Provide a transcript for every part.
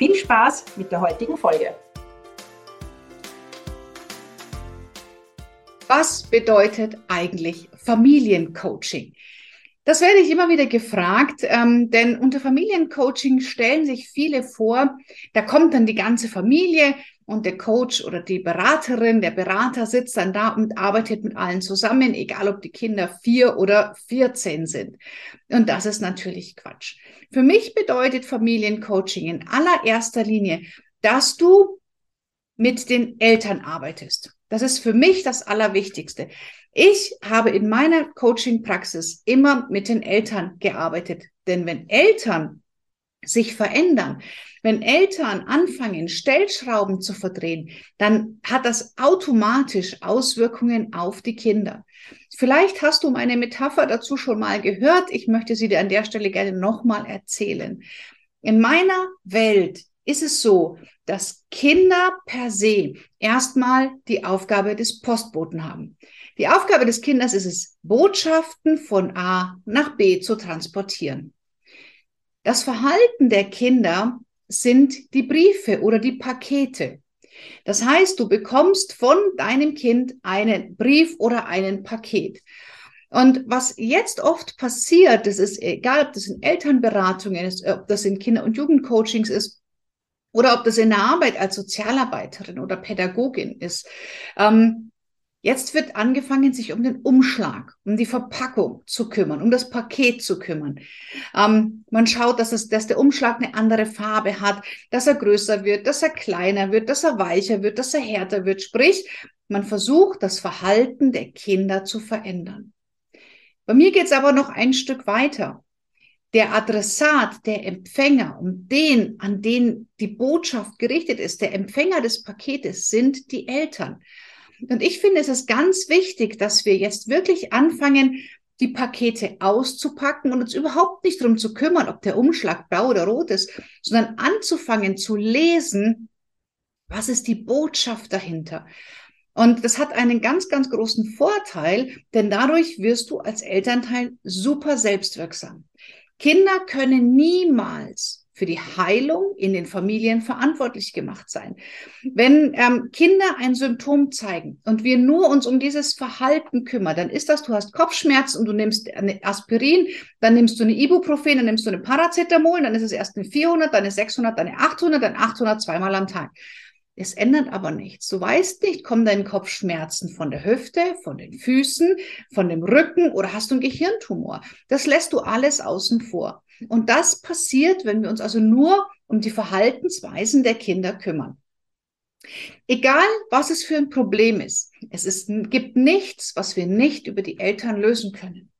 Viel Spaß mit der heutigen Folge. Was bedeutet eigentlich Familiencoaching? Das werde ich immer wieder gefragt, ähm, denn unter Familiencoaching stellen sich viele vor, da kommt dann die ganze Familie und der Coach oder die Beraterin, der Berater sitzt dann da und arbeitet mit allen zusammen, egal ob die Kinder vier oder vierzehn sind. Und das ist natürlich Quatsch. Für mich bedeutet Familiencoaching in allererster Linie, dass du mit den Eltern arbeitest. Das ist für mich das Allerwichtigste. Ich habe in meiner Coaching-Praxis immer mit den Eltern gearbeitet. Denn wenn Eltern sich verändern, wenn Eltern anfangen, Stellschrauben zu verdrehen, dann hat das automatisch Auswirkungen auf die Kinder. Vielleicht hast du meine Metapher dazu schon mal gehört. Ich möchte sie dir an der Stelle gerne nochmal erzählen. In meiner Welt ist es so, dass Kinder per se erstmal die Aufgabe des Postboten haben. Die Aufgabe des Kindes ist es, Botschaften von A nach B zu transportieren. Das Verhalten der Kinder sind die Briefe oder die Pakete. Das heißt, du bekommst von deinem Kind einen Brief oder einen Paket. Und was jetzt oft passiert, das ist egal, ob das in Elternberatungen ist, ob das in Kinder- und Jugendcoachings ist oder ob das in der Arbeit als Sozialarbeiterin oder Pädagogin ist. Ähm, Jetzt wird angefangen, sich um den Umschlag, um die Verpackung zu kümmern, um das Paket zu kümmern. Ähm, man schaut, dass, es, dass der Umschlag eine andere Farbe hat, dass er größer wird, dass er kleiner wird, dass er weicher wird, dass er härter wird. Sprich, man versucht, das Verhalten der Kinder zu verändern. Bei mir geht es aber noch ein Stück weiter. Der Adressat, der Empfänger, um den, an den die Botschaft gerichtet ist, der Empfänger des Paketes sind die Eltern. Und ich finde, es ist ganz wichtig, dass wir jetzt wirklich anfangen, die Pakete auszupacken und uns überhaupt nicht darum zu kümmern, ob der Umschlag blau oder rot ist, sondern anzufangen zu lesen, was ist die Botschaft dahinter. Und das hat einen ganz, ganz großen Vorteil, denn dadurch wirst du als Elternteil super selbstwirksam. Kinder können niemals für die Heilung in den Familien verantwortlich gemacht sein. Wenn ähm, Kinder ein Symptom zeigen und wir nur uns um dieses Verhalten kümmern, dann ist das, du hast Kopfschmerzen und du nimmst eine Aspirin, dann nimmst du eine Ibuprofen, dann nimmst du eine Paracetamol, dann ist es erst eine 400, dann eine 600, dann eine 800, dann 800 zweimal am Tag. Es ändert aber nichts. Du weißt nicht, kommen deine Kopfschmerzen von der Hüfte, von den Füßen, von dem Rücken oder hast du einen Gehirntumor? Das lässt du alles außen vor. Und das passiert, wenn wir uns also nur um die Verhaltensweisen der Kinder kümmern. Egal, was es für ein Problem ist, es ist, gibt nichts, was wir nicht über die Eltern lösen können.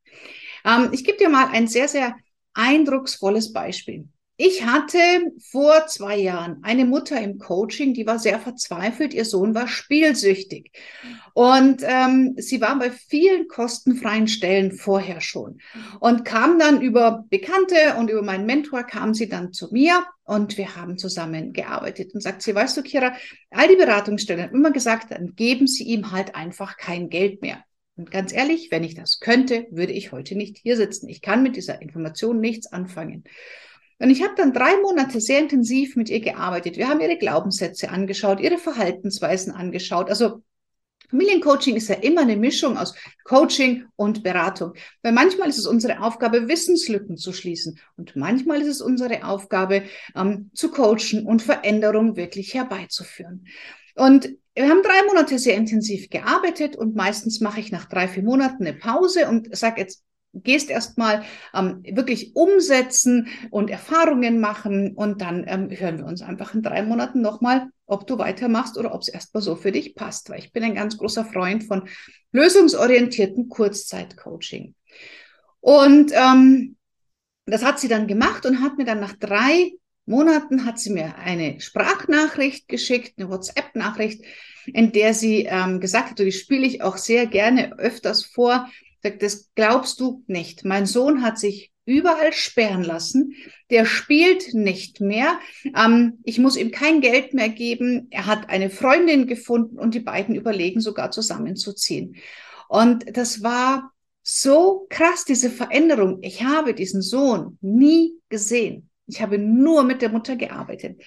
Ähm, ich gebe dir mal ein sehr, sehr eindrucksvolles Beispiel. Ich hatte vor zwei Jahren eine Mutter im Coaching, die war sehr verzweifelt. Ihr Sohn war spielsüchtig. Und ähm, sie war bei vielen kostenfreien Stellen vorher schon und kam dann über Bekannte und über meinen Mentor kam sie dann zu mir und wir haben zusammen gearbeitet und sagt sie, weißt du, Kira, all die Beratungsstellen haben immer gesagt, dann geben sie ihm halt einfach kein Geld mehr. Und ganz ehrlich, wenn ich das könnte, würde ich heute nicht hier sitzen. Ich kann mit dieser Information nichts anfangen. Und ich habe dann drei Monate sehr intensiv mit ihr gearbeitet. Wir haben ihre Glaubenssätze angeschaut, ihre Verhaltensweisen angeschaut. Also Familiencoaching ist ja immer eine Mischung aus Coaching und Beratung. Weil manchmal ist es unsere Aufgabe, Wissenslücken zu schließen. Und manchmal ist es unsere Aufgabe, ähm, zu coachen und Veränderungen wirklich herbeizuführen. Und wir haben drei Monate sehr intensiv gearbeitet und meistens mache ich nach drei, vier Monaten eine Pause und sage jetzt, gehst erstmal ähm, wirklich umsetzen und Erfahrungen machen und dann ähm, hören wir uns einfach in drei Monaten nochmal, ob du weitermachst oder ob es erstmal so für dich passt, weil ich bin ein ganz großer Freund von lösungsorientierten Kurzzeitcoaching. Und ähm, das hat sie dann gemacht und hat mir dann nach drei Monaten hat sie mir eine Sprachnachricht geschickt, eine WhatsApp-Nachricht, in der sie ähm, gesagt hat, die spiele ich auch sehr gerne öfters vor, sagt, das glaubst du nicht. Mein Sohn hat sich überall sperren lassen. Der spielt nicht mehr. Ähm, ich muss ihm kein Geld mehr geben. Er hat eine Freundin gefunden und die beiden überlegen sogar zusammenzuziehen. Und das war so krass, diese Veränderung. Ich habe diesen Sohn nie gesehen. Ich habe nur mit der Mutter gearbeitet.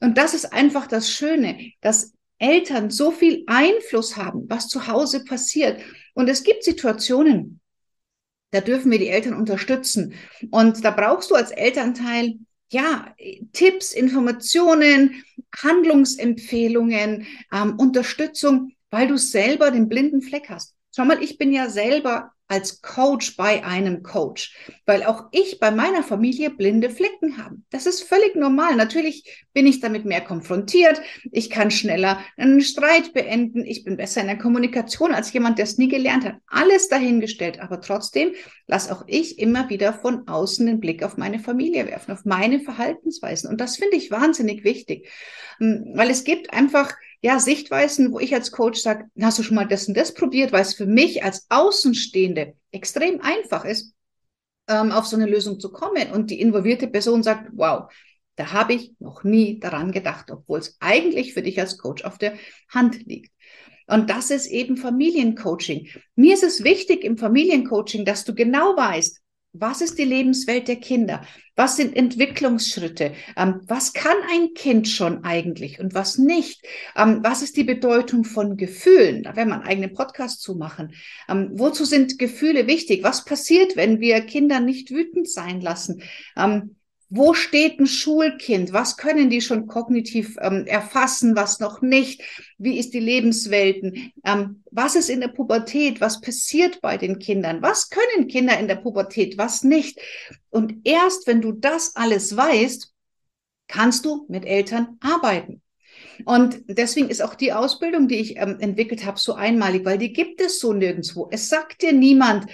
Und das ist einfach das Schöne, dass Eltern so viel Einfluss haben, was zu Hause passiert. Und es gibt Situationen, da dürfen wir die Eltern unterstützen. Und da brauchst du als Elternteil ja, Tipps, Informationen, Handlungsempfehlungen, ähm, Unterstützung, weil du selber den blinden Fleck hast. Schau mal, ich bin ja selber als Coach bei einem Coach, weil auch ich bei meiner Familie blinde Flecken habe. Das ist völlig normal. Natürlich bin ich damit mehr konfrontiert. Ich kann schneller einen Streit beenden. Ich bin besser in der Kommunikation als jemand, der es nie gelernt hat. Alles dahingestellt. Aber trotzdem lasse auch ich immer wieder von außen den Blick auf meine Familie werfen, auf meine Verhaltensweisen. Und das finde ich wahnsinnig wichtig, hm, weil es gibt einfach ja, Sichtweisen, wo ich als Coach sage, hast du schon mal das und das probiert, weil es für mich als Außenstehende extrem einfach ist, ähm, auf so eine Lösung zu kommen. Und die involvierte Person sagt, wow, da habe ich noch nie daran gedacht, obwohl es eigentlich für dich als Coach auf der Hand liegt. Und das ist eben Familiencoaching. Mir ist es wichtig im Familiencoaching, dass du genau weißt, was ist die Lebenswelt der Kinder? Was sind Entwicklungsschritte? Ähm, was kann ein Kind schon eigentlich und was nicht? Ähm, was ist die Bedeutung von Gefühlen? Da werden wir einen eigenen Podcast zu machen. Ähm, wozu sind Gefühle wichtig? Was passiert, wenn wir Kinder nicht wütend sein lassen? Wo steht ein Schulkind? Was können die schon kognitiv ähm, erfassen, was noch nicht? Wie ist die Lebenswelten? Ähm, was ist in der Pubertät? Was passiert bei den Kindern? Was können Kinder in der Pubertät? Was nicht? Und erst wenn du das alles weißt, kannst du mit Eltern arbeiten. Und deswegen ist auch die Ausbildung, die ich ähm, entwickelt habe, so einmalig, weil die gibt es so nirgendwo. Es sagt dir niemand,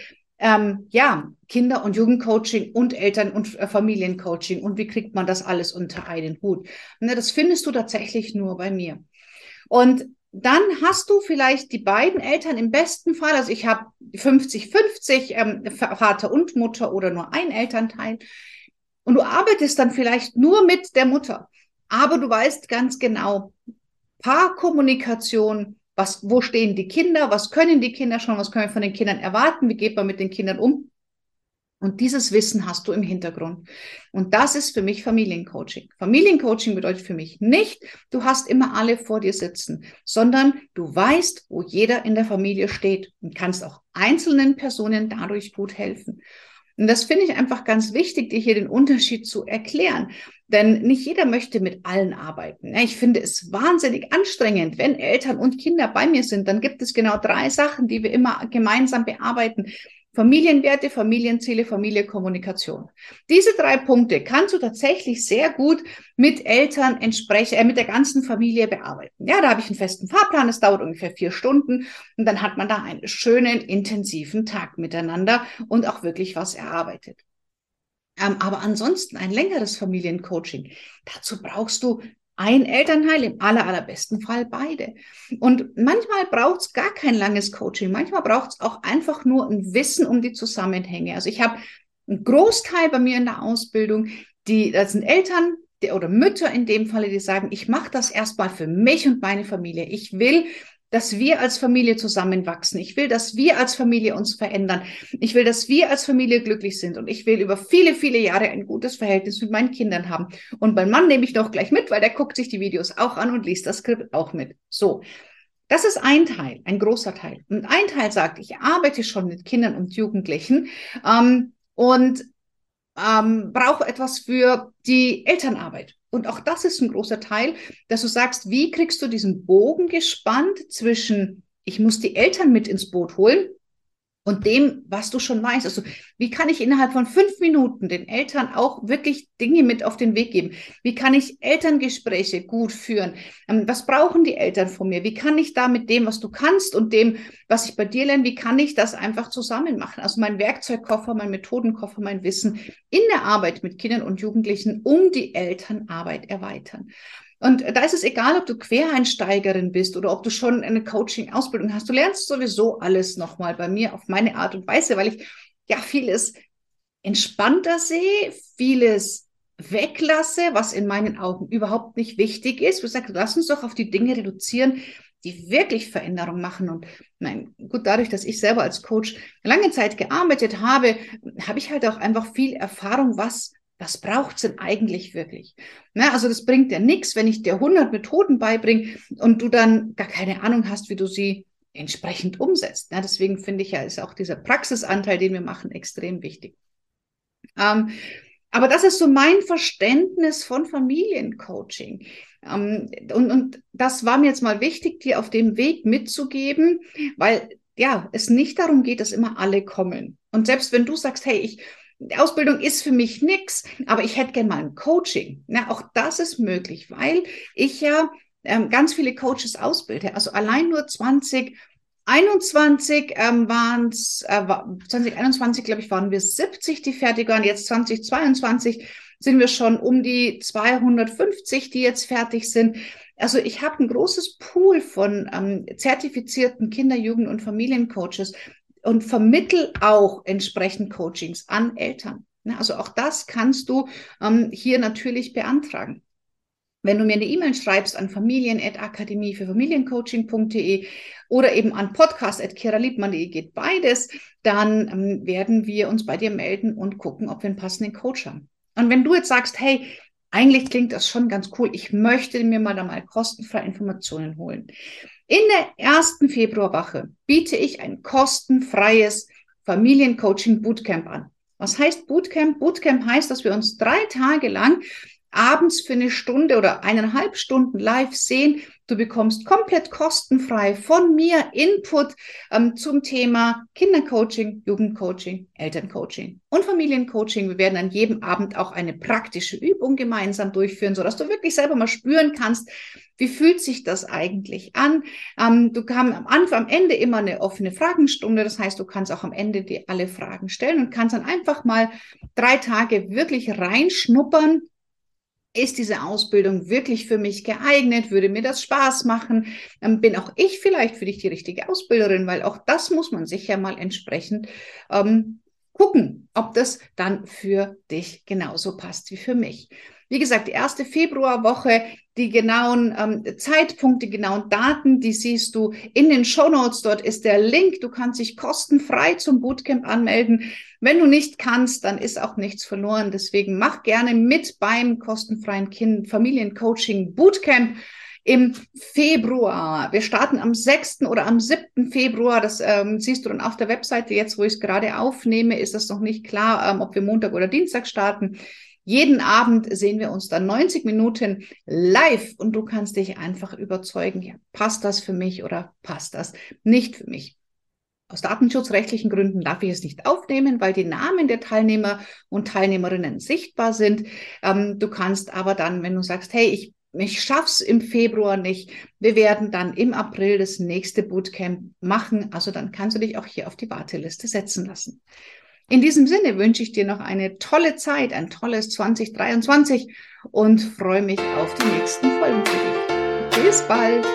ähm, ja, Kinder- und Jugendcoaching und Eltern- und äh, Familiencoaching und wie kriegt man das alles unter einen Hut. Ne, das findest du tatsächlich nur bei mir. Und dann hast du vielleicht die beiden Eltern im besten Fall, also ich habe 50-50 ähm, Vater und Mutter oder nur ein Elternteil. Und du arbeitest dann vielleicht nur mit der Mutter. Aber du weißt ganz genau, Paarkommunikation, was, wo stehen die Kinder, was können die Kinder schon, was können wir von den Kindern erwarten, wie geht man mit den Kindern um. Und dieses Wissen hast du im Hintergrund. Und das ist für mich Familiencoaching. Familiencoaching bedeutet für mich nicht, du hast immer alle vor dir sitzen, sondern du weißt, wo jeder in der Familie steht und kannst auch einzelnen Personen dadurch gut helfen. Und das finde ich einfach ganz wichtig, dir hier den Unterschied zu erklären. Denn nicht jeder möchte mit allen arbeiten. Ich finde es wahnsinnig anstrengend, wenn Eltern und Kinder bei mir sind. Dann gibt es genau drei Sachen, die wir immer gemeinsam bearbeiten. Familienwerte, Familienziele, Familienkommunikation. Diese drei Punkte kannst du tatsächlich sehr gut mit Eltern entsprechen, äh, mit der ganzen Familie bearbeiten. Ja, da habe ich einen festen Fahrplan, es dauert ungefähr vier Stunden und dann hat man da einen schönen, intensiven Tag miteinander und auch wirklich was erarbeitet. Ähm, aber ansonsten ein längeres Familiencoaching. Dazu brauchst du ein Elternteil, im aller, allerbesten Fall beide. Und manchmal braucht es gar kein langes Coaching. Manchmal braucht es auch einfach nur ein Wissen um die Zusammenhänge. Also ich habe einen Großteil bei mir in der Ausbildung, die, das sind Eltern, die, oder Mütter in dem Falle, die sagen, ich mache das erstmal für mich und meine Familie. Ich will dass wir als Familie zusammenwachsen. Ich will, dass wir als Familie uns verändern. Ich will, dass wir als Familie glücklich sind. Und ich will über viele, viele Jahre ein gutes Verhältnis mit meinen Kindern haben. Und mein Mann nehme ich doch gleich mit, weil der guckt sich die Videos auch an und liest das Skript auch mit. So. Das ist ein Teil, ein großer Teil. Und ein Teil sagt, ich arbeite schon mit Kindern und Jugendlichen ähm, und ähm, brauche etwas für die Elternarbeit. Und auch das ist ein großer Teil, dass du sagst, wie kriegst du diesen Bogen gespannt zwischen, ich muss die Eltern mit ins Boot holen, und dem, was du schon weißt. Also, wie kann ich innerhalb von fünf Minuten den Eltern auch wirklich Dinge mit auf den Weg geben? Wie kann ich Elterngespräche gut führen? Ähm, was brauchen die Eltern von mir? Wie kann ich da mit dem, was du kannst und dem, was ich bei dir lerne, wie kann ich das einfach zusammen machen? Also mein Werkzeugkoffer, mein Methodenkoffer, mein Wissen in der Arbeit mit Kindern und Jugendlichen um die Elternarbeit erweitern. Und da ist es egal, ob du Quereinsteigerin bist oder ob du schon eine Coaching-Ausbildung hast. Du lernst sowieso alles nochmal bei mir auf meine Art und Weise, weil ich ja vieles entspannter sehe, vieles weglasse, was in meinen Augen überhaupt nicht wichtig ist. Ich sage, lass uns doch auf die Dinge reduzieren, die wirklich Veränderung machen. Und nein, gut, dadurch, dass ich selber als Coach lange Zeit gearbeitet habe, habe ich halt auch einfach viel Erfahrung, was was braucht es denn eigentlich wirklich? Na, also das bringt dir nichts, wenn ich dir 100 Methoden beibringe und du dann gar keine Ahnung hast, wie du sie entsprechend umsetzt. Ja, deswegen finde ich ja, ist auch dieser Praxisanteil, den wir machen, extrem wichtig. Ähm, aber das ist so mein Verständnis von Familiencoaching. Ähm, und, und das war mir jetzt mal wichtig, dir auf dem Weg mitzugeben, weil ja, es nicht darum geht, dass immer alle kommen. Und selbst wenn du sagst, hey, ich Ausbildung ist für mich nichts, aber ich hätte gerne mal ein Coaching. Na, auch das ist möglich, weil ich ja ähm, ganz viele Coaches ausbilde. Also allein nur 2021 ähm, waren es, äh, 2021 glaube ich, waren wir 70, die fertig waren. Jetzt 2022 sind wir schon um die 250, die jetzt fertig sind. Also ich habe ein großes Pool von ähm, zertifizierten Kinder-, Jugend- und Familiencoaches, und vermittel auch entsprechend Coachings an Eltern. Also auch das kannst du ähm, hier natürlich beantragen. Wenn du mir eine E-Mail schreibst an familien.akademie für Familiencoaching.de oder eben an podcast.kiraliebmann.de geht beides, dann ähm, werden wir uns bei dir melden und gucken, ob wir einen passenden Coach haben. Und wenn du jetzt sagst, hey, eigentlich klingt das schon ganz cool, ich möchte mir mal da mal kostenfrei Informationen holen, in der ersten Februarwoche biete ich ein kostenfreies Familiencoaching Bootcamp an. Was heißt Bootcamp? Bootcamp heißt, dass wir uns drei Tage lang abends für eine Stunde oder eineinhalb Stunden live sehen. Du bekommst komplett kostenfrei von mir Input ähm, zum Thema Kindercoaching, Jugendcoaching, Elterncoaching und Familiencoaching. Wir werden an jedem Abend auch eine praktische Übung gemeinsam durchführen, sodass du wirklich selber mal spüren kannst, wie fühlt sich das eigentlich an? Ähm, du kannst am Anfang, am Ende immer eine offene Fragenstunde. Das heißt, du kannst auch am Ende dir alle Fragen stellen und kannst dann einfach mal drei Tage wirklich reinschnuppern ist diese Ausbildung wirklich für mich geeignet? Würde mir das Spaß machen? Ähm, bin auch ich vielleicht für dich die richtige Ausbilderin? Weil auch das muss man sich ja mal entsprechend ähm, gucken, ob das dann für dich genauso passt wie für mich. Wie gesagt, die erste Februarwoche, die genauen ähm, Zeitpunkte, die genauen Daten, die siehst du in den Show Notes. Dort ist der Link. Du kannst dich kostenfrei zum Bootcamp anmelden. Wenn du nicht kannst, dann ist auch nichts verloren. Deswegen mach gerne mit beim kostenfreien Kind Familiencoaching Bootcamp im Februar. Wir starten am 6. oder am 7. Februar. Das ähm, siehst du dann auf der Webseite. Jetzt, wo ich es gerade aufnehme, ist das noch nicht klar, ähm, ob wir Montag oder Dienstag starten. Jeden Abend sehen wir uns dann 90 Minuten live und du kannst dich einfach überzeugen, ja, passt das für mich oder passt das nicht für mich. Aus datenschutzrechtlichen Gründen darf ich es nicht aufnehmen, weil die Namen der Teilnehmer und Teilnehmerinnen sichtbar sind. Ähm, du kannst aber dann, wenn du sagst, hey, ich ich schaff's im Februar nicht. Wir werden dann im April das nächste Bootcamp machen. Also dann kannst du dich auch hier auf die Warteliste setzen lassen. In diesem Sinne wünsche ich dir noch eine tolle Zeit, ein tolles 2023 und freue mich auf die nächsten Folgen für dich. Bis bald.